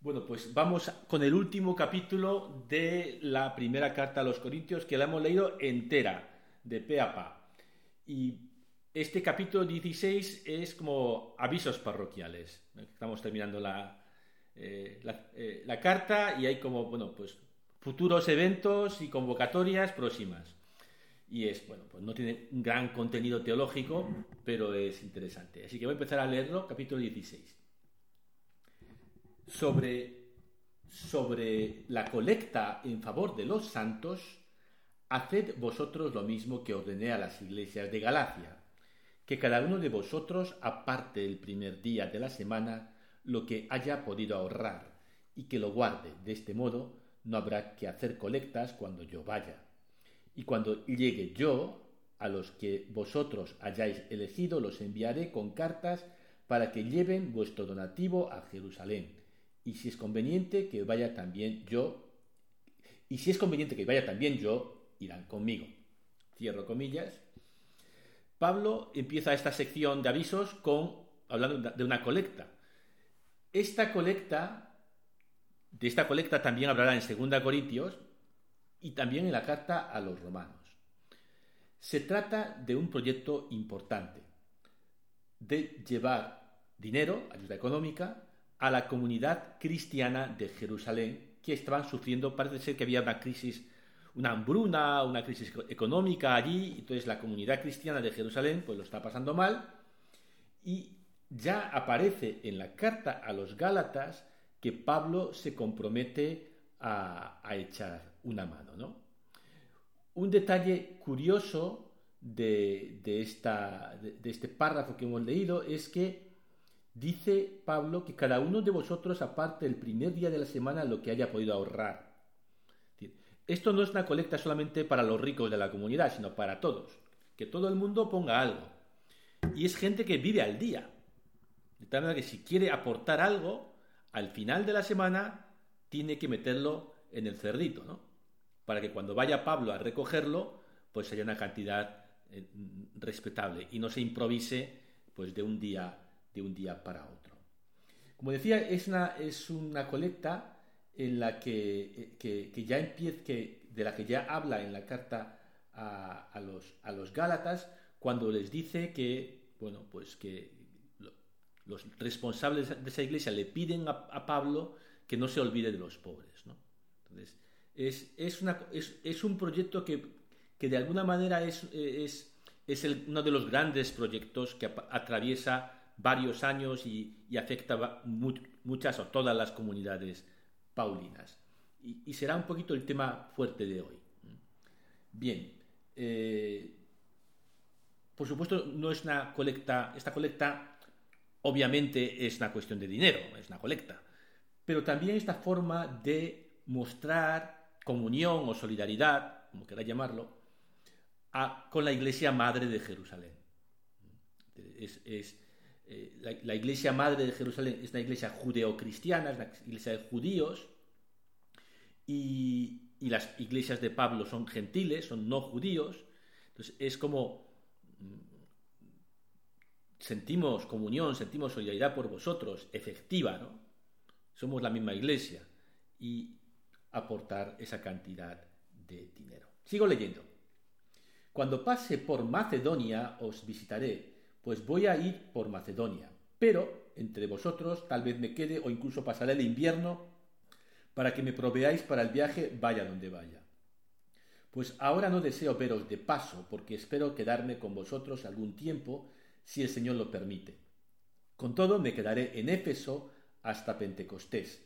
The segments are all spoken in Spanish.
Bueno, pues vamos con el último capítulo de la primera carta a los Corintios que la hemos leído entera, de pe a pa. Y este capítulo 16 es como avisos parroquiales. Estamos terminando la, eh, eh, la, carta y hay como, bueno, pues futuros eventos y convocatorias próximas. Y es, bueno, pues no tiene gran contenido teológico, pero es interesante. Así que voy a empezar a leerlo, capítulo 16 sobre, sobre la colecta en favor de los santos, haced vosotros lo mismo que ordené a las iglesias de Galacia, que cada uno de vosotros aparte el primer día de la semana lo que haya podido ahorrar, y que lo guarde. De este modo no habrá que hacer colectas cuando yo vaya. Y cuando llegue yo, a los que vosotros hayáis elegido los enviaré con cartas para que lleven vuestro donativo a Jerusalén y si es conveniente que vaya también yo, y si es conveniente que vaya también yo, irán conmigo. Cierro comillas. Pablo empieza esta sección de avisos con hablando de una colecta. Esta colecta, de esta colecta también hablará en 2 Corintios y también en la carta a los romanos. Se trata de un proyecto importante, de llevar dinero, ayuda económica, a la comunidad cristiana de Jerusalén, que estaban sufriendo, parece ser que había una crisis, una hambruna, una crisis económica allí, entonces la comunidad cristiana de Jerusalén pues lo está pasando mal, y ya aparece en la carta a los Gálatas que Pablo se compromete a, echar una mano. ¿no? Un detalle curioso de, esta, de este párrafo que hemos leído es que Dice Pablo que cada uno de vosotros aparte el primer día de la semana lo que haya podido ahorrar. Esto no es una colecta solamente para los ricos de la comunidad, sino para todos. Que todo el mundo ponga algo. Y es gente que vive al día. De tal manera que si quiere aportar algo, al final de la semana tiene que meterlo en el cerdito, ¿no? Para que cuando vaya Pablo a recogerlo, pues haya una cantidad eh, respetable y no se improvise pues de un día de un día para otro. Como decía, es una, es una colecta en la que, ya empieza, que, de la que ya habla en la carta a, los, a los Gálatas, cuando les dice que, bueno, pues que los responsables de esa iglesia le piden a, Pablo que no se olvide de los pobres. ¿no? Entonces, es, es, una, es, un proyecto que, que, de alguna manera es, es, es uno de los grandes proyectos que atraviesa varios años y, afecta muchas o todas las comunidades paulinas. Y, será un poquito el tema fuerte de hoy. Bien, eh, por supuesto no es una colecta, esta colecta obviamente es una cuestión de dinero, es una colecta, pero también esta forma de mostrar comunión o solidaridad, como queráis llamarlo, con la Iglesia Madre de Jerusalén. es, eh, la, iglesia madre de Jerusalén es una iglesia judeocristiana, es una iglesia de judíos, y, las iglesias de Pablo son gentiles, son no judíos. Entonces es como mm, sentimos comunión, sentimos solidaridad por vosotros, efectiva, ¿no? Somos la misma iglesia y aportar esa cantidad de dinero. Sigo leyendo. Cuando pase por Macedonia os visitaré pues voy a ir por Macedonia, pero entre vosotros tal vez me quede o incluso pasaré el invierno para que me proveáis para el viaje vaya donde vaya. Pues ahora no deseo veros de paso, porque espero quedarme con vosotros algún tiempo, si el Señor lo permite. Con todo, me quedaré en Éfeso hasta Pentecostés,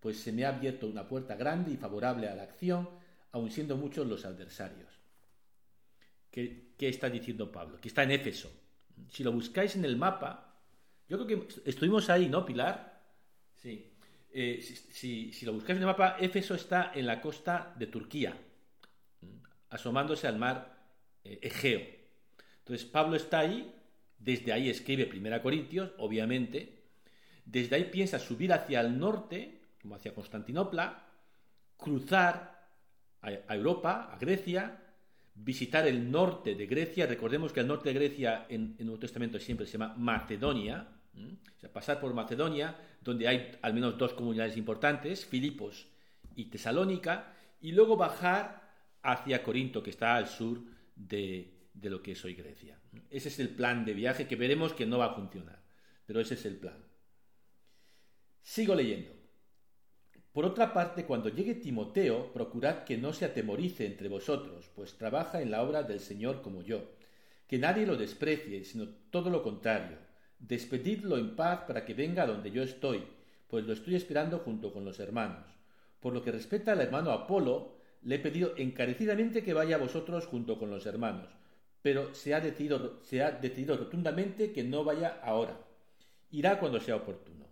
pues se me ha abierto una puerta grande y favorable a la acción, aun siendo muchos los adversarios. ¿Qué, qué está diciendo Pablo? Que está en Éfeso, si lo buscáis en el mapa, yo creo que estuvimos ahí, ¿no, Pilar? Sí. Eh, si, lo buscáis en el mapa, Éfeso está en la costa de Turquía, asomándose al mar eh, Egeo. Entonces, Pablo está ahí, desde ahí escribe Primera Corintios, obviamente, desde ahí piensa subir hacia el norte, como hacia Constantinopla, cruzar a Europa, a Grecia, visitar el norte de Grecia. Recordemos que el norte de Grecia en, el Nuevo Testamento siempre se llama Macedonia. O sea, pasar por Macedonia, donde hay al menos dos comunidades importantes, Filipos y Tesalónica, y luego bajar hacia Corinto, que está al sur de, de lo que es hoy Grecia. Ese es el plan de viaje que veremos que no va a funcionar, pero ese es el plan. Sigo leyendo. Por otra parte, cuando llegue Timoteo, procurad que no se atemorice entre vosotros, pues trabaja en la obra del Señor como yo. Que nadie lo desprecie, sino todo lo contrario. Despedidlo en paz para que venga donde yo estoy, pues lo estoy esperando junto con los hermanos. Por lo que respecta al hermano Apolo, le he pedido encarecidamente que vaya a vosotros junto con los hermanos, pero se ha decidido, se ha decidido rotundamente que no vaya ahora. Irá cuando sea oportuno.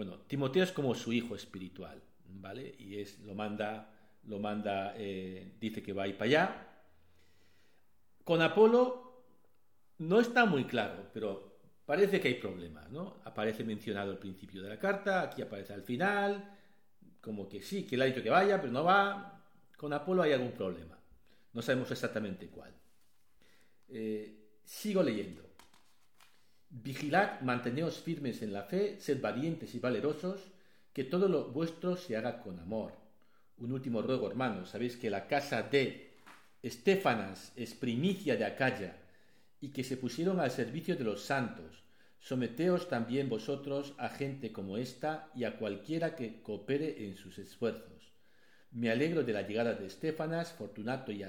Bueno, Timoteo es como su hijo espiritual, ¿vale? Y es, lo manda, lo manda, eh, dice que va a ir para allá. Con Apolo no está muy claro, pero parece que hay problemas, ¿no? Aparece mencionado al principio de la carta, aquí aparece al final, como que sí, que le ha dicho que vaya, pero no va. Con Apolo hay algún problema. No sabemos exactamente cuál. Eh, sigo leyendo. Vigilad, manteneos firmes en la fe, sed valientes y valerosos, que todo lo vuestro se haga con amor. Un último ruego, hermanos, sabéis que la casa de Estefanas es primicia de Acaya, y que se pusieron al servicio de los santos. Someteos también vosotros a gente como esta y a cualquiera que coopere en sus esfuerzos. Me alegro de la llegada de Estefanas, Fortunato y,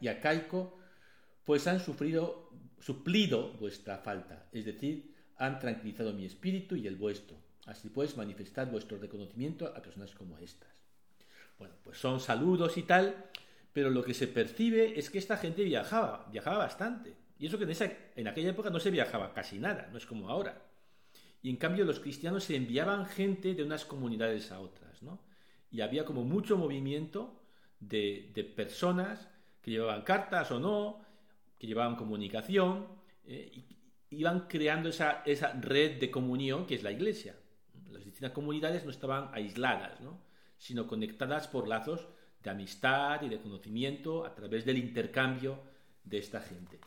y Acaico, pues han sufrido suplido vuestra falta, es decir, han tranquilizado mi espíritu y el vuestro. Así pues, manifestad vuestro reconocimiento a personas como estas. Bueno, pues son saludos y tal, pero lo que se percibe es que esta gente viajaba, viajaba bastante. Y eso que en, esa, en aquella época no se viajaba casi nada, no es como ahora. Y en cambio los cristianos se enviaban gente de unas comunidades a otras, ¿no? Y había como mucho movimiento de, de personas que llevaban cartas o no, que llevaban comunicación, eh, iban creando esa, esa, red de comunión que es la iglesia. Las distintas comunidades no estaban aisladas, sino conectadas por lazos de amistad y de conocimiento a través del intercambio de esta gente.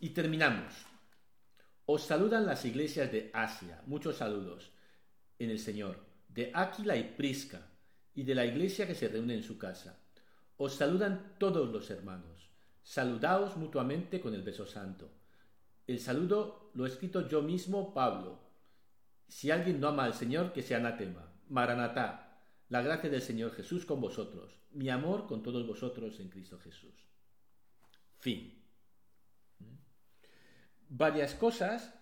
Y terminamos. Os saludan las iglesias de Asia, muchos saludos en el Señor, de Áquila y Prisca, y de la iglesia que se reúne en su casa. Os saludan todos los hermanos. Saludaos mutuamente con el beso santo. El saludo lo he escrito yo mismo, Pablo. Si alguien no ama al Señor, que sea anatema. Maranatá, la gracia del Señor Jesús con vosotros, mi amor con todos vosotros en Cristo Jesús. Fin. Varias cosas.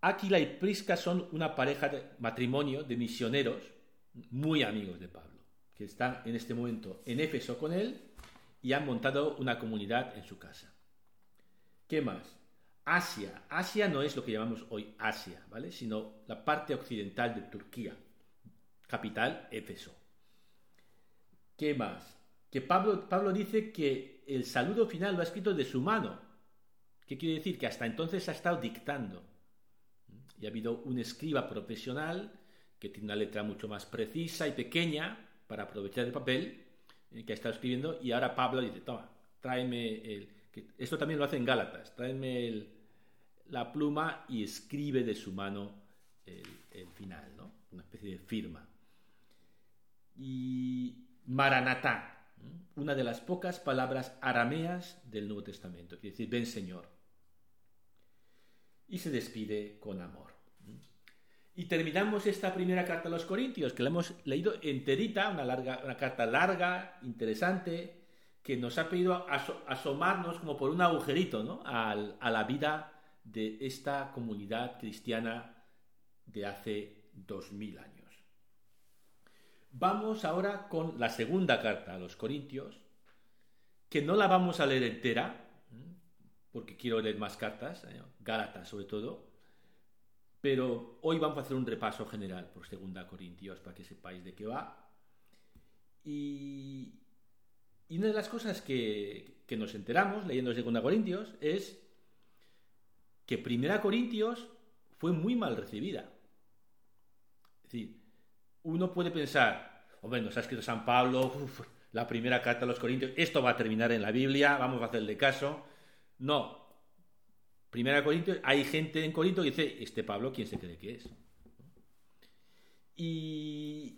Aquila y Prisca son una pareja de matrimonio de misioneros muy amigos de Pablo, que están en este momento en Éfeso con él y han montado una comunidad en su casa. ¿Qué más? Asia. Asia no es lo que llamamos hoy Asia, ¿vale? Sino la parte occidental de Turquía. Capital, Éfeso. ¿Qué más? Que Pablo, Pablo dice que el saludo final lo ha escrito de su mano. ¿Qué quiere decir? Que hasta entonces ha estado dictando. Y ha habido un escriba profesional que tiene una letra mucho más precisa y pequeña para aprovechar el papel que ha estado escribiendo y ahora Pablo dice, toma, tráeme el... Esto también lo hace en Gálatas, tráeme la pluma y escribe de su mano el, final, ¿no? Una especie de firma. Y Maranatá, una de las pocas palabras arameas del Nuevo Testamento, quiere decir, ven Señor. Y se despide con amor. Y terminamos esta primera carta a los Corintios, que la hemos leído enterita, una, larga, una carta larga, interesante, que nos ha pedido asomarnos como por un agujerito ¿no? a, la vida de esta comunidad cristiana de hace dos mil años. Vamos ahora con la segunda carta a los Corintios, que no la vamos a leer entera, porque quiero leer más cartas, ¿eh? Gálatas sobre todo, pero hoy vamos a hacer un repaso general por 2 Corintios para que sepáis de qué va. Y, una de las cosas que, nos enteramos leyendo 2 Corintios es que 1 Corintios fue muy mal recibida. Es decir, uno puede pensar, hombre, nos ha escrito San Pablo, la primera carta a los Corintios, esto va a terminar en la Biblia, vamos a hacerle caso. No, Primera Corintios, hay gente en Corinto que dice, este Pablo, ¿quién se cree que es? Y,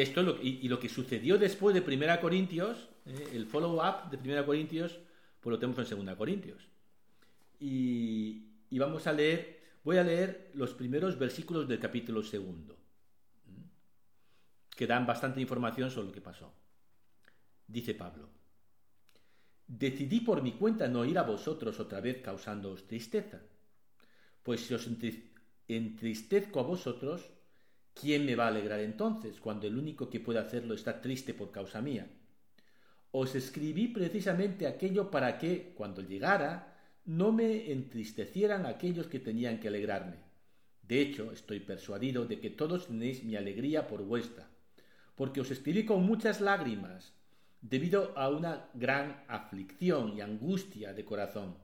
esto lo, y, lo que sucedió después de Primera Corintios, eh, el follow-up de Primera Corintios, pues lo tenemos en Segunda Corintios. Y, y, vamos a leer, voy a leer los primeros versículos del capítulo segundo, que dan bastante información sobre lo que pasó. Dice Pablo, decidí por mi cuenta no ir a vosotros otra vez causándoos tristeza, pues si os entristezco a vosotros, ¿quién me va a alegrar entonces, cuando el único que puede hacerlo está triste por causa mía? Os escribí precisamente aquello para que, cuando llegara, no me entristecieran aquellos que tenían que alegrarme. De hecho, estoy persuadido de que todos tenéis mi alegría por vuestra, porque os escribí con muchas lágrimas, debido a una gran aflicción y angustia de corazón.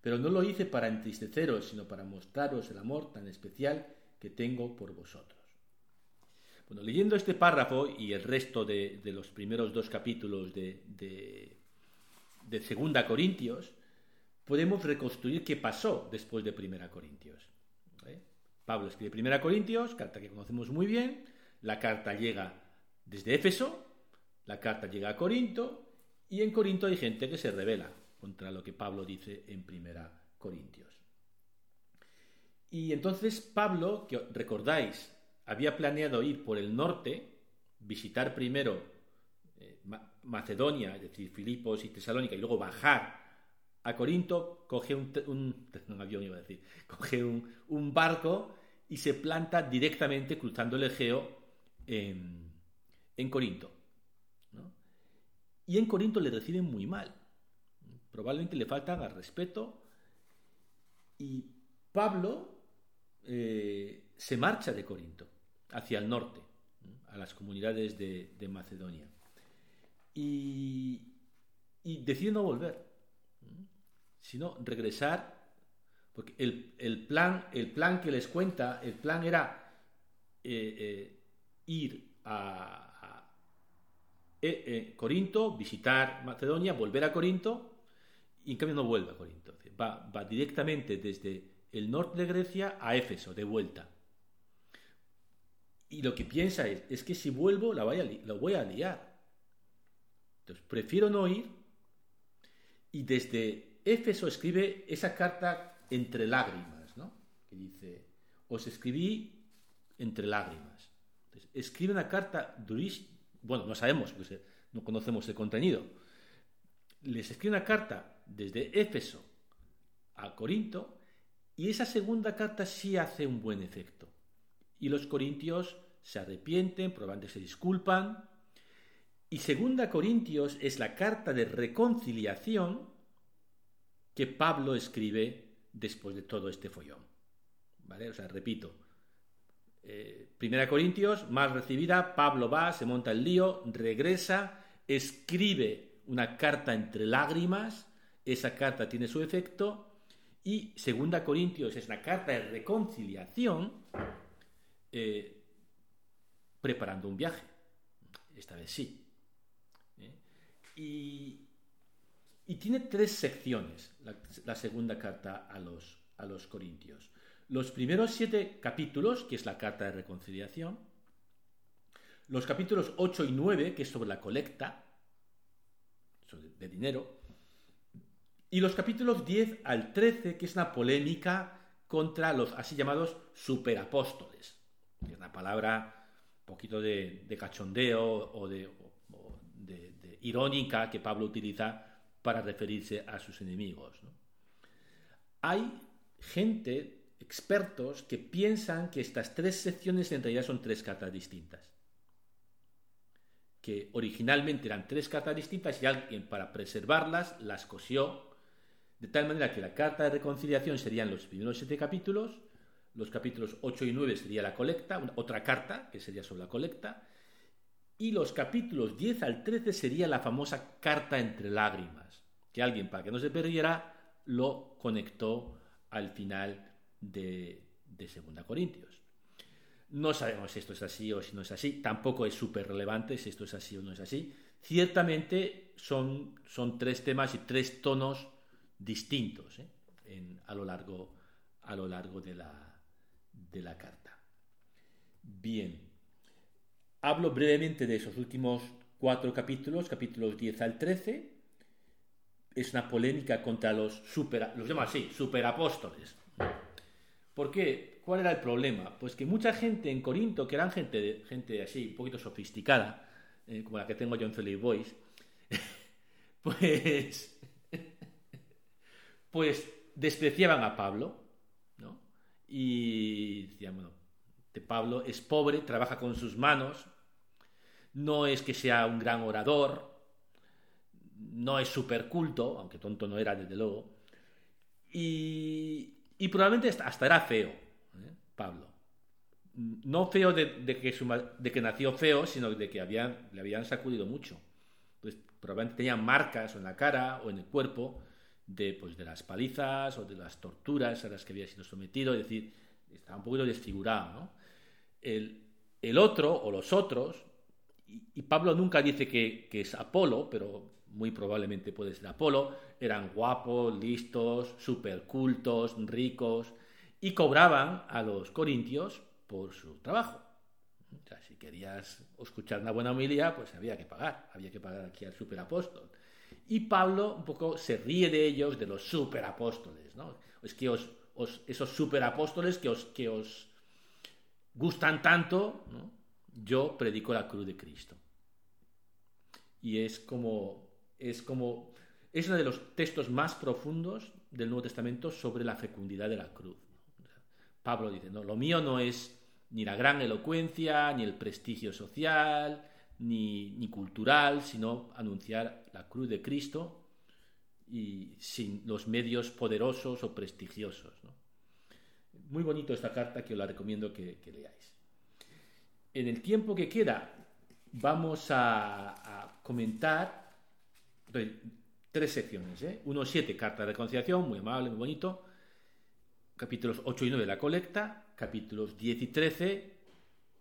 Pero no lo hice para entristeceros, sino para mostraros el amor tan especial que tengo por vosotros. Bueno, leyendo este párrafo y el resto de, los primeros dos capítulos de, de, Segunda Corintios, podemos reconstruir qué pasó después de Primera Corintios. ¿Eh? Pablo escribe Primera Corintios, carta que conocemos muy bien, la carta llega desde Éfeso, la carta llega a Corinto y en Corinto hay gente que se revela contra lo que Pablo dice en Primera Corintios. Y entonces Pablo, que recordáis, había planeado ir por el norte, visitar primero eh, Macedonia, es decir, Filipos y Tesalónica, y luego bajar a Corinto, coge un, avión, decir, un, barco y se planta directamente cruzando el Egeo en Corinto. Y en Corinto le reciben muy mal. Probablemente le faltan al respeto. Y Pablo eh, se marcha de Corinto hacia el norte, a las comunidades de, Macedonia. Y, decide no volver, sino regresar, porque el, plan, el plan que les cuenta, el plan era eh, eh, ir a, eh, eh, Corinto, visitar Macedonia, volver a Corinto, y en cambio no vuelve a Corinto. Va, va directamente desde el norte de Grecia a Éfeso, de vuelta. Y lo que piensa es, es que si vuelvo la voy a, lo voy a liar. Entonces, prefiero no ir. Y desde Éfeso escribe esa carta entre lágrimas, ¿no? Que dice, os escribí entre lágrimas. Entonces, escribe una carta durísima, bueno, no sabemos, no conocemos el contenido, les escribe una carta desde Éfeso a Corinto y esa segunda carta sí hace un buen efecto. Y los corintios se arrepienten, probablemente se disculpan. Y segunda Corintios es la carta de reconciliación que Pablo escribe después de todo este follón. ¿Vale? O sea, repito, Primera Corintios, mal recibida, Pablo va, se monta el lío, regresa, escribe una carta entre lágrimas, esa carta tiene su efecto, y Segunda Corintios es la carta de reconciliación, eh, preparando un viaje. Esta vez sí. ¿eh? Y, tiene tres secciones la, segunda carta a los, a los Corintios los primeros siete capítulos, que es la carta de reconciliación, los capítulos 8 y 9, que es sobre la colecta de dinero, y los capítulos 10 al 13, que es una polémica contra los así llamados superapóstoles, es una palabra un poquito de, cachondeo o, de, irónica que Pablo utiliza para referirse a sus enemigos. Hay gente expertos que piensan que estas tres secciones en realidad son tres cartas distintas. Que originalmente eran tres cartas distintas y alguien para preservarlas las cosió de tal manera que la carta de reconciliación serían los primeros siete capítulos, los capítulos 8 y 9 sería la colecta, otra carta que sería sobre la colecta, y los capítulos 10 al 13 sería la famosa carta entre lágrimas, que alguien para que no se perdiera lo conectó al final de, de Segunda Corintios. No sabemos si esto es así o si no es así, tampoco es súper relevante si esto es así o no es así. Ciertamente son, son tres temas y tres tonos distintos. ¿eh? a, lo largo, a lo largo de la, de la carta. Bien, hablo brevemente de esos últimos cuatro capítulos, capítulos 10 al 13. Es una polémica contra los super, los llamo así, superapóstoles. ¿Por qué? ¿Cuál era el problema? Pues que mucha gente en Corinto, que eran gente, gente así, un poquito sofisticada, eh, como la que tengo yo en Philip Boys, pues, pues despreciaban a Pablo, ¿no? Y decían, bueno, de Pablo es pobre, trabaja con sus manos, no es que sea un gran orador, no es súper culto, aunque tonto no era desde luego, y, y probablemente hasta era feo, ¿eh? Pablo. No feo de, que de, que nació feo, sino de que habían, le habían sacudido mucho. Pues probablemente tenía marcas en la cara o en el cuerpo de, pues, de las palizas o de las torturas a las que había sido sometido, es decir, estaba un poquito desfigurado. El, el otro o los otros y, Pablo nunca dice que, es Apolo, pero muy probablemente puede ser Apolo, eran guapos, listos, supercultos, ricos, y cobraban a los corintios por su trabajo. O sea, si querías escuchar una buena homilía, pues había que pagar, había que pagar aquí al superapóstol. Y Pablo un poco se ríe de ellos, de los superapóstoles, ¿no? Es que os, esos superapóstoles que os, que os gustan tanto, yo predico la cruz de Cristo. Y es como, es como, es uno de los textos más profundos del Nuevo Testamento sobre la fecundidad de la cruz. Pablo dice, no, lo mío no es ni la gran elocuencia, ni el prestigio social, ni, ni cultural, sino anunciar la cruz de Cristo y sin los medios poderosos o prestigiosos. Muy bonito esta carta que os la recomiendo que leáis en el tiempo que queda vamos a, comentar tres secciones. ¿eh? 1, 7, carta de reconciliación, muy amable, muy bonito. Capítulos 8 y 9, la colecta. Capítulos 10 y 13,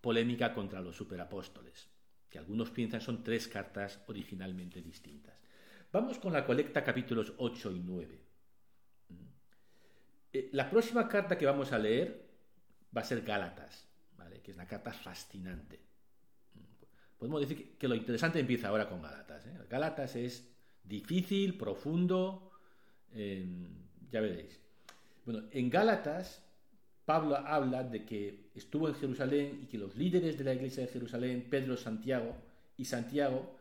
polémica contra los superapóstoles, que algunos piensan son tres cartas originalmente distintas. Vamos con la colecta capítulos 8 y 9. Eh, la próxima carta que vamos a leer va a ser Gálatas que es una carta fascinante. Podemos decir que lo interesante empieza ahora con Gálatas. ¿eh? Gálatas es difícil, profundo, em, ya veréis. Bueno, en Gálatas Pablo habla de que estuvo en Jerusalén y que los líderes de la iglesia de Jerusalén, Pedro, Santiago y Santiago,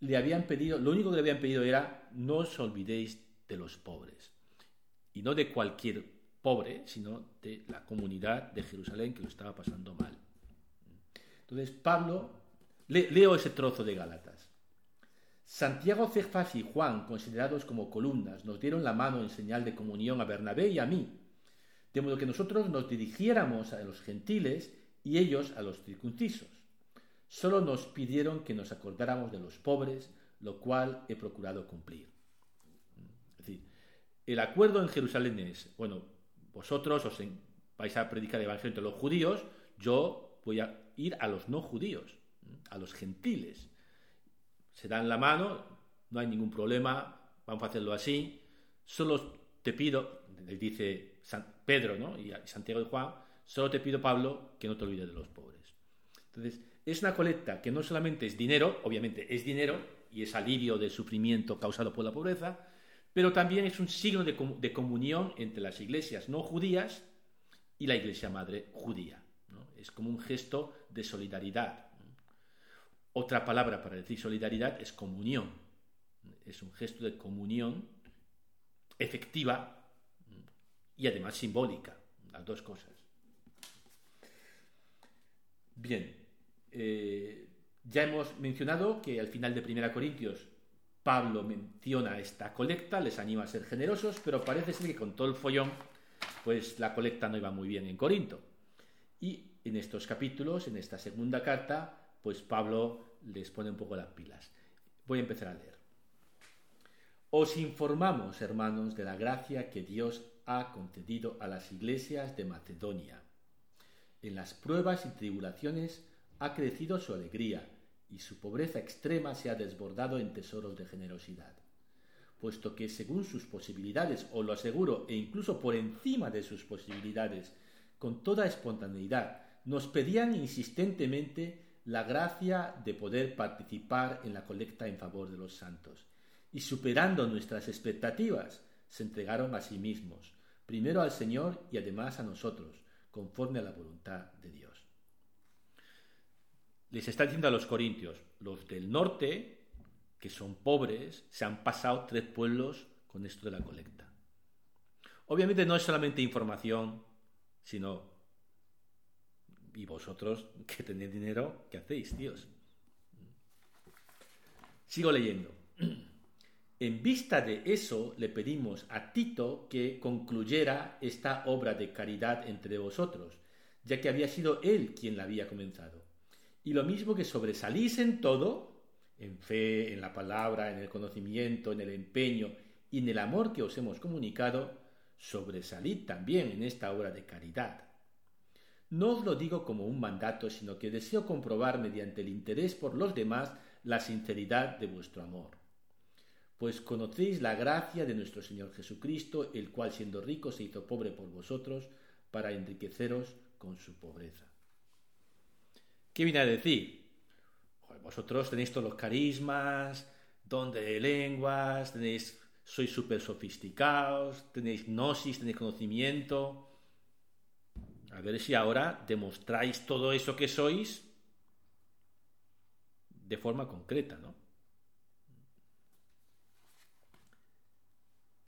le habían pedido, lo único que le habían pedido era no os olvidéis de los pobres. Y no de cualquier pobre, sino de la comunidad de Jerusalén que lo estaba pasando mal. Entonces, Pablo, leo ese trozo de Gálatas. Santiago, Cefas y Juan, considerados como columnas, nos dieron la mano en señal de comunión a Bernabé y a mí, de modo que nosotros nos dirigiéramos a los gentiles y ellos a los circuncisos. Solo nos pidieron que nos acordáramos de los pobres, lo cual he procurado cumplir. Es decir, el acuerdo en Jerusalén es, bueno, vosotros os vais a predicar el evangelio entre los judíos, yo voy a ir a los no judíos, a los gentiles. Se dan la mano, no hay ningún problema, vamos a hacerlo así. Solo te pido, dice San Pedro ¿no? y Santiago y Juan, solo te pido, Pablo, que no te olvides de los pobres. Entonces, es una colecta que no solamente es dinero, obviamente es dinero y es alivio del sufrimiento causado por la pobreza, pero también es un signo de, de comunión entre las iglesias no judías y la iglesia madre judía. Es como un gesto de solidaridad. Otra palabra para decir solidaridad es comunión. Es un gesto de comunión efectiva y además simbólica, las dos cosas. Bien, eh, ya hemos mencionado que al final de 1 Corintios Pablo menciona esta colecta, les anima a ser generosos, pero parece ser que con todo el follón, pues la colecta no iba muy bien en Corinto. Y en estos capítulos, en esta segunda carta, pues Pablo les pone un poco las pilas. Voy a empezar a leer. Os informamos, hermanos, de la gracia que Dios ha concedido a las iglesias de Macedonia. En las pruebas y tribulaciones ha crecido su alegría y su pobreza extrema se ha desbordado en tesoros de generosidad. puesto que según sus posibilidades, o lo aseguro, e incluso por encima de sus posibilidades, con toda espontaneidad, nos pedían insistentemente la gracia de poder participar en la colecta en favor de los santos. Y superando nuestras expectativas, se entregaron a sí mismos, primero al Señor y además a nosotros, conforme a la voluntad de Dios. Les está diciendo a los corintios, los del norte, que son pobres, se han pasado tres pueblos con esto de la colecta. Obviamente no es solamente información, sino y vosotros que tenéis dinero, ¿qué hacéis, tíos? Sigo leyendo. En vista de eso, le pedimos a Tito que concluyera esta obra de caridad entre vosotros, ya que había sido él quien la había comenzado. Y lo mismo que sobresalís en todo, en fe, en la palabra, en el conocimiento, en el empeño y en el amor que os hemos comunicado, sobresalid también en esta obra de caridad. No os lo digo como un mandato, sino que deseo comprobar mediante el interés por los demás la sinceridad de vuestro amor. Pues conocéis la gracia de nuestro Señor Jesucristo, el cual siendo rico se hizo pobre por vosotros, para enriqueceros con su pobreza. ¿Qué viene a decir? vosotros tenéis todos los carismas, don de lenguas, tenéis, sois súper sofisticados, tenéis gnosis, tenéis conocimiento, a ver si ahora demostráis todo eso que sois de forma concreta, ¿no?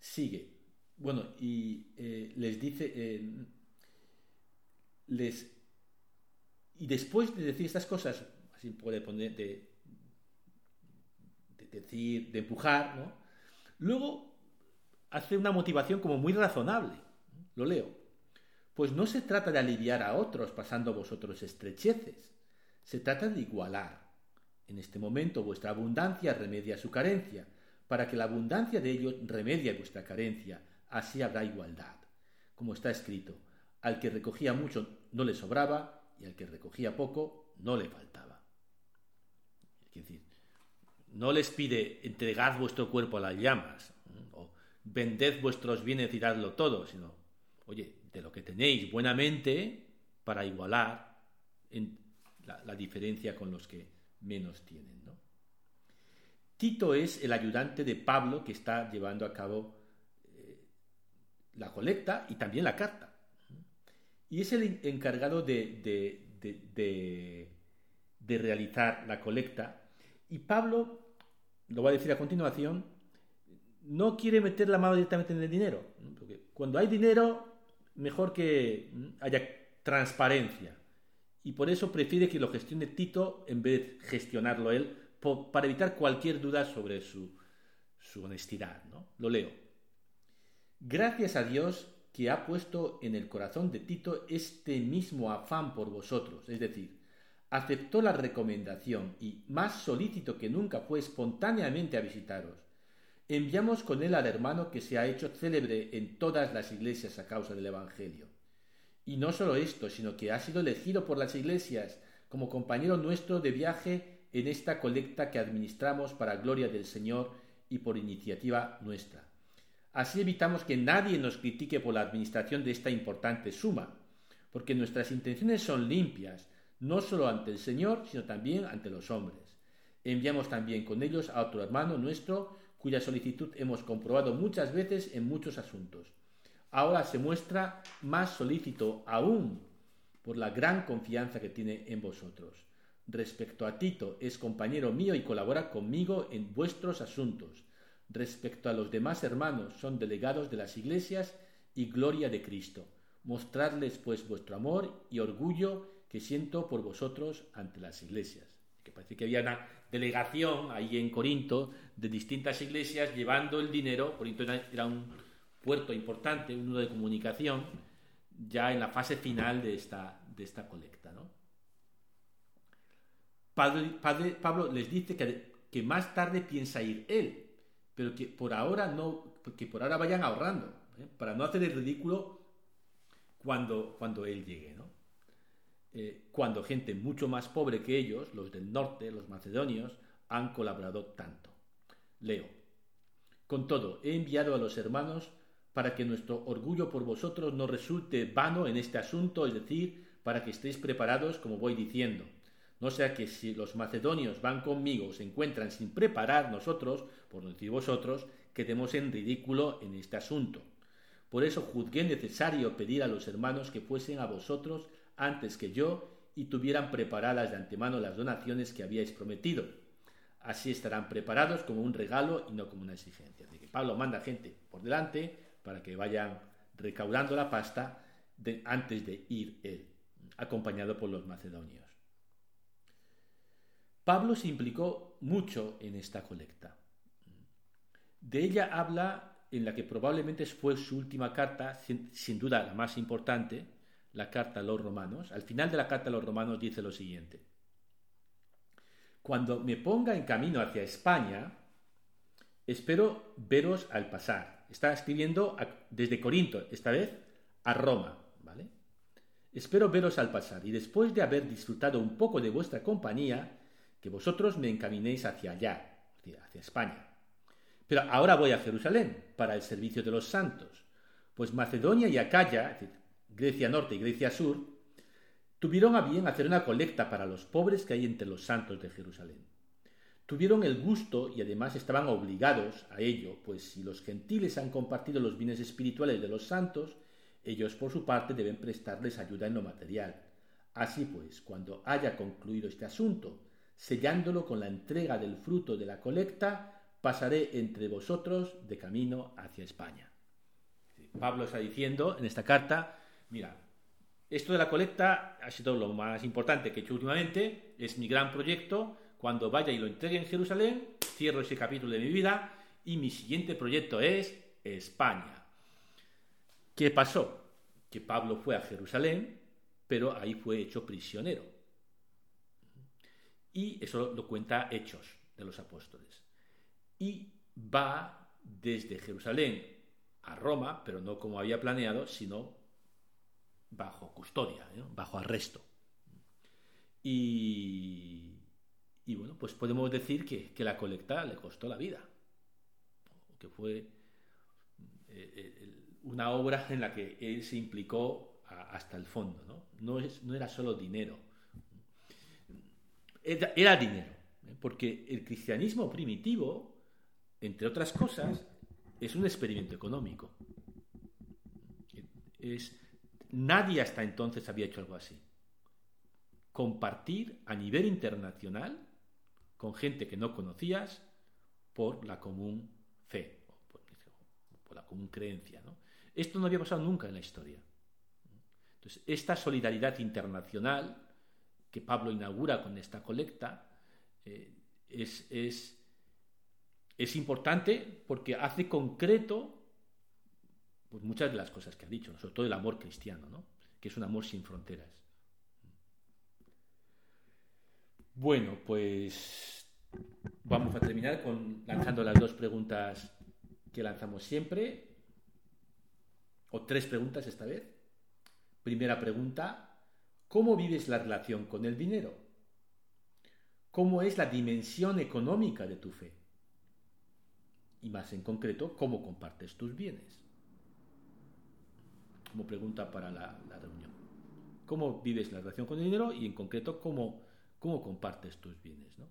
Sigue. Bueno, y eh, les dice, eh, les, y después de decir estas cosas, así puede poner, de, de decir, de empujar, ¿no? Luego hace una motivación como muy razonable. Lo leo. Pues no se trata de aliviar a otros pasando vosotros estrecheces, se trata de igualar. En este momento vuestra abundancia remedia su carencia, para que la abundancia de ellos remedie vuestra carencia, así habrá igualdad. Como está escrito, al que recogía mucho no le sobraba y al que recogía poco no le faltaba. Es decir, no les pide entregad vuestro cuerpo a las llamas o vended vuestros bienes y dadlo todo, sino, oye, de lo que tenéis buenamente para igualar en la, diferencia con los que menos tienen. Tito es el ayudante de Pablo que está llevando a cabo eh, la colecta y también la carta. Y es el encargado de, de, de realizar la colecta. Y Pablo, lo va a decir a continuación, no quiere meter la mano directamente en el dinero. Porque cuando hay dinero, mejor que haya transparencia. Y por eso prefiere que lo gestione Tito en vez de gestionarlo él, para evitar cualquier duda sobre su, su honestidad. ¿no? Lo leo. Gracias a Dios que ha puesto en el corazón de Tito este mismo afán por vosotros, es decir, aceptó la recomendación y, más solícito que nunca, fue espontáneamente a visitaros enviamos con él al hermano que se ha hecho célebre en todas las iglesias a causa del Evangelio. Y no solo esto, sino que ha sido elegido por las iglesias como compañero nuestro de viaje en esta colecta que administramos para gloria del Señor y por iniciativa nuestra. Así evitamos que nadie nos critique por la administración de esta importante suma, porque nuestras intenciones son limpias, no solo ante el Señor, sino también ante los hombres. Enviamos también con ellos a otro hermano nuestro, cuya solicitud hemos comprobado muchas veces en muchos asuntos. Ahora se muestra más solícito aún por la gran confianza que tiene en vosotros. Respecto a Tito, es compañero mío y colabora conmigo en vuestros asuntos. Respecto a los demás hermanos, son delegados de las iglesias y gloria de Cristo. Mostradles pues vuestro amor y orgullo que siento por vosotros ante las iglesias. Que parece que había delegación ahí en Corinto de distintas iglesias llevando el dinero. Corinto era un puerto importante, un nudo de comunicación, ya en la fase final de esta, de esta colecta. ¿no? Pablo les dice que, que, más tarde piensa ir él, pero que por ahora no, que por ahora vayan ahorrando, ¿eh? para no hacer el ridículo cuando, cuando él llegue. Eh, cuando gente mucho más pobre que ellos, los del norte, los macedonios, han colaborado tanto. Leo. Con todo, he enviado a los hermanos para que nuestro orgullo por vosotros no resulte vano en este asunto, es decir, para que estéis preparados como voy diciendo. No sea que si los macedonios van conmigo se encuentran sin preparar nosotros, por no decir vosotros, quedemos en ridículo en este asunto. Por eso juzgué necesario pedir a los hermanos que fuesen a vosotros antes que yo y tuvieran preparadas de antemano las donaciones que habíais prometido. Así estarán preparados como un regalo y no como una exigencia. que Pablo manda gente por delante para que vayan recaudando la pasta antes de ir él, acompañado por los macedonios. Pablo se implicó mucho en esta colecta. De ella habla en la que probablemente fue su última carta, sin, duda la más importante, la carta a los romanos. Al final de la carta a los romanos dice lo siguiente. Cuando me ponga en camino hacia España, espero veros al pasar. Está escribiendo desde Corinto, esta vez a Roma, ¿vale? Espero veros al pasar y después de haber disfrutado un poco de vuestra compañía, que vosotros me encaminéis hacia allá, hacia España. Pero ahora voy a Jerusalén para el servicio de los santos, pues Macedonia y Acaya, Grecia Norte y Grecia Sur, tuvieron a bien hacer una colecta para los pobres que hay entre los santos de Jerusalén. Tuvieron el gusto y además estaban obligados a ello, pues si los gentiles han compartido los bienes espirituales de los santos, ellos por su parte deben prestarles ayuda en lo material. Así pues, cuando haya concluido este asunto, sellándolo con la entrega del fruto de la colecta, pasaré entre vosotros de camino hacia España. Pablo está diciendo en esta carta, mira, esto de la colecta ha sido lo más importante que he hecho últimamente, es mi gran proyecto, cuando vaya y lo entregue en Jerusalén, cierro ese capítulo de mi vida y mi siguiente proyecto es España. ¿Qué pasó? Que Pablo fue a Jerusalén, pero ahí fue hecho prisionero. Y eso lo cuenta Hechos de los Apóstoles y va desde Jerusalén a Roma, pero no como había planeado, sino bajo custodia, bajo arresto. Y, bueno, pues podemos decir que, la colecta le costó la vida, que fue eh, eh, una obra en la que él se implicó hasta el fondo. ¿no? Es, no era solo dinero, era dinero, ¿eh? porque el cristianismo primitivo entre otras cosas, es un experimento económico. Es, nadie hasta entonces había hecho algo así. Compartir a nivel internacional con gente que no conocías por la común fe, por, la común creencia. ¿no? Esto no había pasado nunca en la historia. Entonces, esta solidaridad internacional que Pablo inaugura con esta colecta eh, es importante porque hace concreto pues, muchas de las cosas que ha dicho, sobre todo el amor cristiano, ¿no? que es un amor sin fronteras. Bueno, pues vamos a terminar con lanzando las dos preguntas que lanzamos siempre, o tres preguntas esta vez. Primera pregunta, ¿cómo vives la relación con el dinero? ¿Cómo es la dimensión económica de tu fe? y más en concreto, cómo compartes tus bienes. Como pregunta para la, reunión. ¿Cómo vives la relación con el dinero y en concreto cómo, cómo compartes tus bienes? ¿no?